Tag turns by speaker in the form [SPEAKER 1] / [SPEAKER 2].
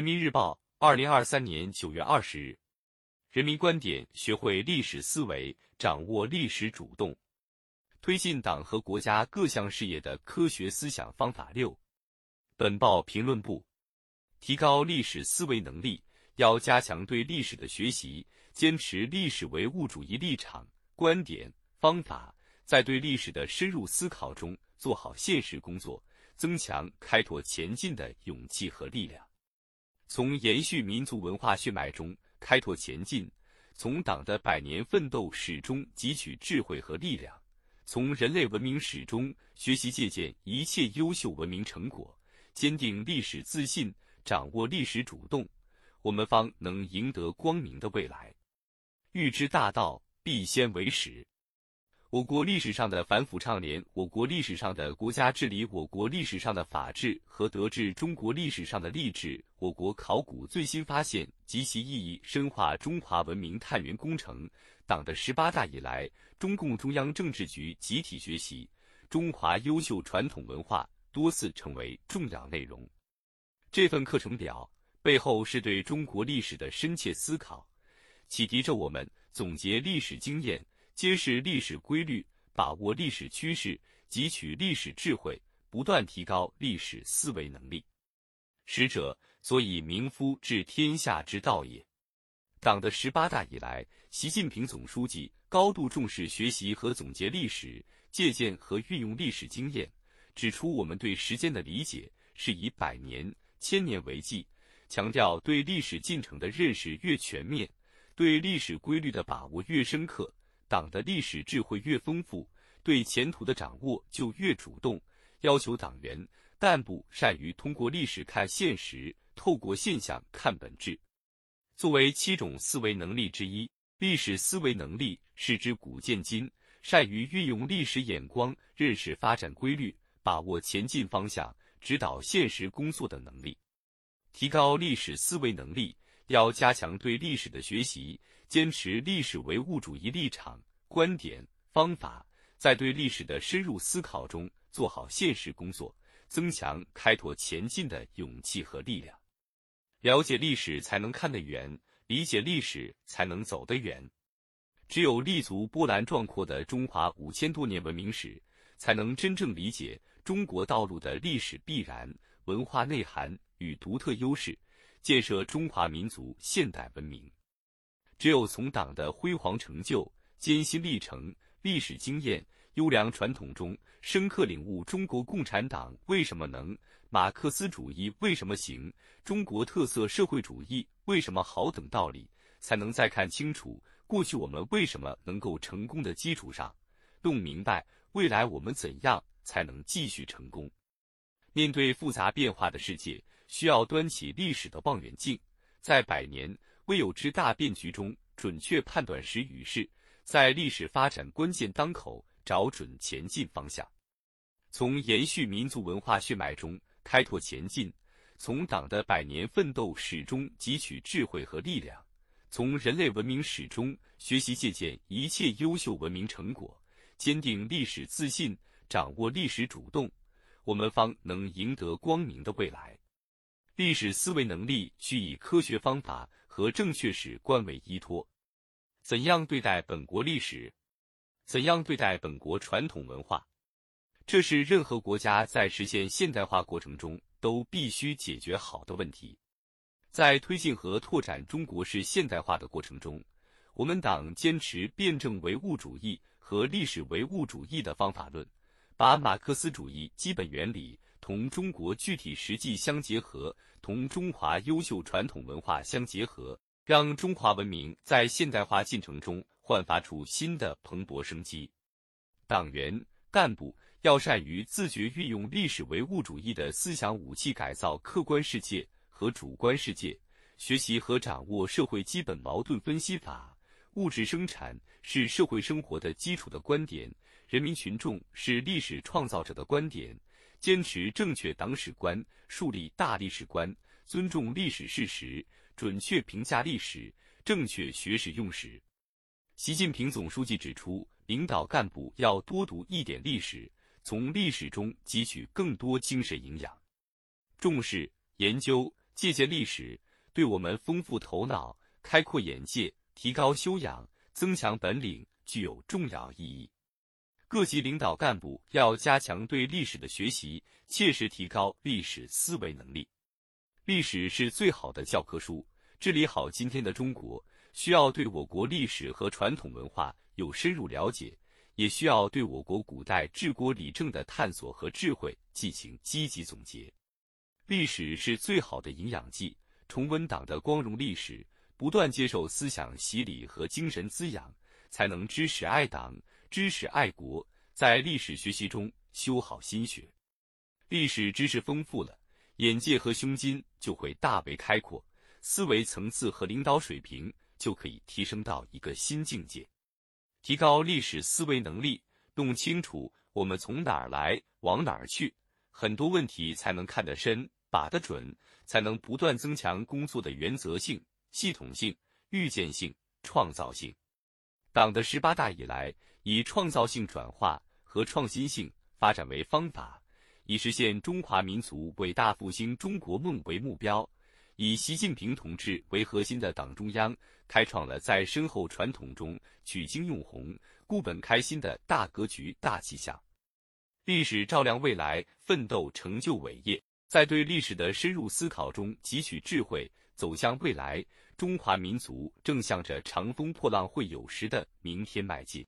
[SPEAKER 1] 人民日报，二零二三年九月二十日。人民观点：学会历史思维，掌握历史主动，推进党和国家各项事业的科学思想方法六。本报评论部：提高历史思维能力，要加强对历史的学习，坚持历史唯物主义立场、观点、方法，在对历史的深入思考中做好现实工作，增强开拓前进的勇气和力量。从延续民族文化血脉中开拓前进，从党的百年奋斗史中汲取智慧和力量，从人类文明史中学习借鉴一切优秀文明成果，坚定历史自信，掌握历史主动，我们方能赢得光明的未来。欲知大道，必先为始。我国历史上的反腐倡廉，我国历史上的国家治理，我国历史上的法治和德治，中国历史上的励志，我国考古最新发现及其意义，深化中华文明探源工程。党的十八大以来，中共中央政治局集体学习中华优秀传统文化，多次成为重要内容。这份课程表背后是对中国历史的深切思考，启迪着我们总结历史经验。揭示历史规律，把握历史趋势，汲取历史智慧，不断提高历史思维能力。史者，所以明夫治天下之道也。党的十八大以来，习近平总书记高度重视学习和总结历史，借鉴和运用历史经验，指出我们对时间的理解是以百年、千年为计，强调对历史进程的认识越全面，对历史规律的把握越深刻。党的历史智慧越丰富，对前途的掌握就越主动。要求党员干部善于通过历史看现实，透过现象看本质。作为七种思维能力之一，历史思维能力是指古见今，善于运用历史眼光认识发展规律，把握前进方向，指导现实工作的能力。提高历史思维能力，要加强对历史的学习。坚持历史唯物主义立场、观点、方法，在对历史的深入思考中做好现实工作，增强开拓前进的勇气和力量。了解历史才能看得远，理解历史才能走得远。只有立足波澜壮阔的中华五千多年文明史，才能真正理解中国道路的历史必然、文化内涵与独特优势，建设中华民族现代文明。只有从党的辉煌成就、艰辛历程、历史经验、优良传统中深刻领悟中国共产党为什么能、马克思主义为什么行、中国特色社会主义为什么好等道理，才能在看清楚过去我们为什么能够成功的基础上，弄明白未来我们怎样才能继续成功。面对复杂变化的世界，需要端起历史的望远镜，在百年。未有之大变局中，准确判断时与势，在历史发展关键当口找准前进方向，从延续民族文化血脉中开拓前进，从党的百年奋斗史中汲取智慧和力量，从人类文明史中学习借鉴一切优秀文明成果，坚定历史自信，掌握历史主动，我们方能赢得光明的未来。历史思维能力需以科学方法。和正确史观为依托，怎样对待本国历史？怎样对待本国传统文化？这是任何国家在实现现代化过程中都必须解决好的问题。在推进和拓展中国式现代化的过程中，我们党坚持辩证唯物主义和历史唯物主义的方法论，把马克思主义基本原理同中国具体实际相结合。同中华优秀传统文化相结合，让中华文明在现代化进程中焕发出新的蓬勃生机。党员干部要善于自觉运用历史唯物主义的思想武器，改造客观世界和主观世界，学习和掌握社会基本矛盾分析法。物质生产是社会生活的基础的观点，人民群众是历史创造者的观点。坚持正确党史观，树立大历史观，尊重历史事实，准确评价历史，正确学史用史。习近平总书记指出，领导干部要多读一点历史，从历史中汲取更多精神营养，重视研究借鉴历史，对我们丰富头脑、开阔眼界、提高修养、增强本领具有重要意义。各级领导干部要加强对历史的学习，切实提高历史思维能力。历史是最好的教科书，治理好今天的中国，需要对我国历史和传统文化有深入了解，也需要对我国古代治国理政的探索和智慧进行积极总结。历史是最好的营养剂，重温党的光荣历史，不断接受思想洗礼和精神滋养，才能知识爱党。知识爱国，在历史学习中修好心学，历史知识丰富了，眼界和胸襟就会大为开阔，思维层次和领导水平就可以提升到一个新境界。提高历史思维能力，弄清楚我们从哪儿来，往哪儿去，很多问题才能看得深，把得准，才能不断增强工作的原则性、系统性、预见性、创造性。党的十八大以来，以创造性转化和创新性发展为方法，以实现中华民族伟大复兴中国梦为目标，以习近平同志为核心的党中央，开创了在深厚传统中取经用红、固本开新的大格局、大气象。历史照亮未来，奋斗成就伟业。在对历史的深入思考中汲取智慧，走向未来。中华民族正向着长风破浪会有时的明天迈进。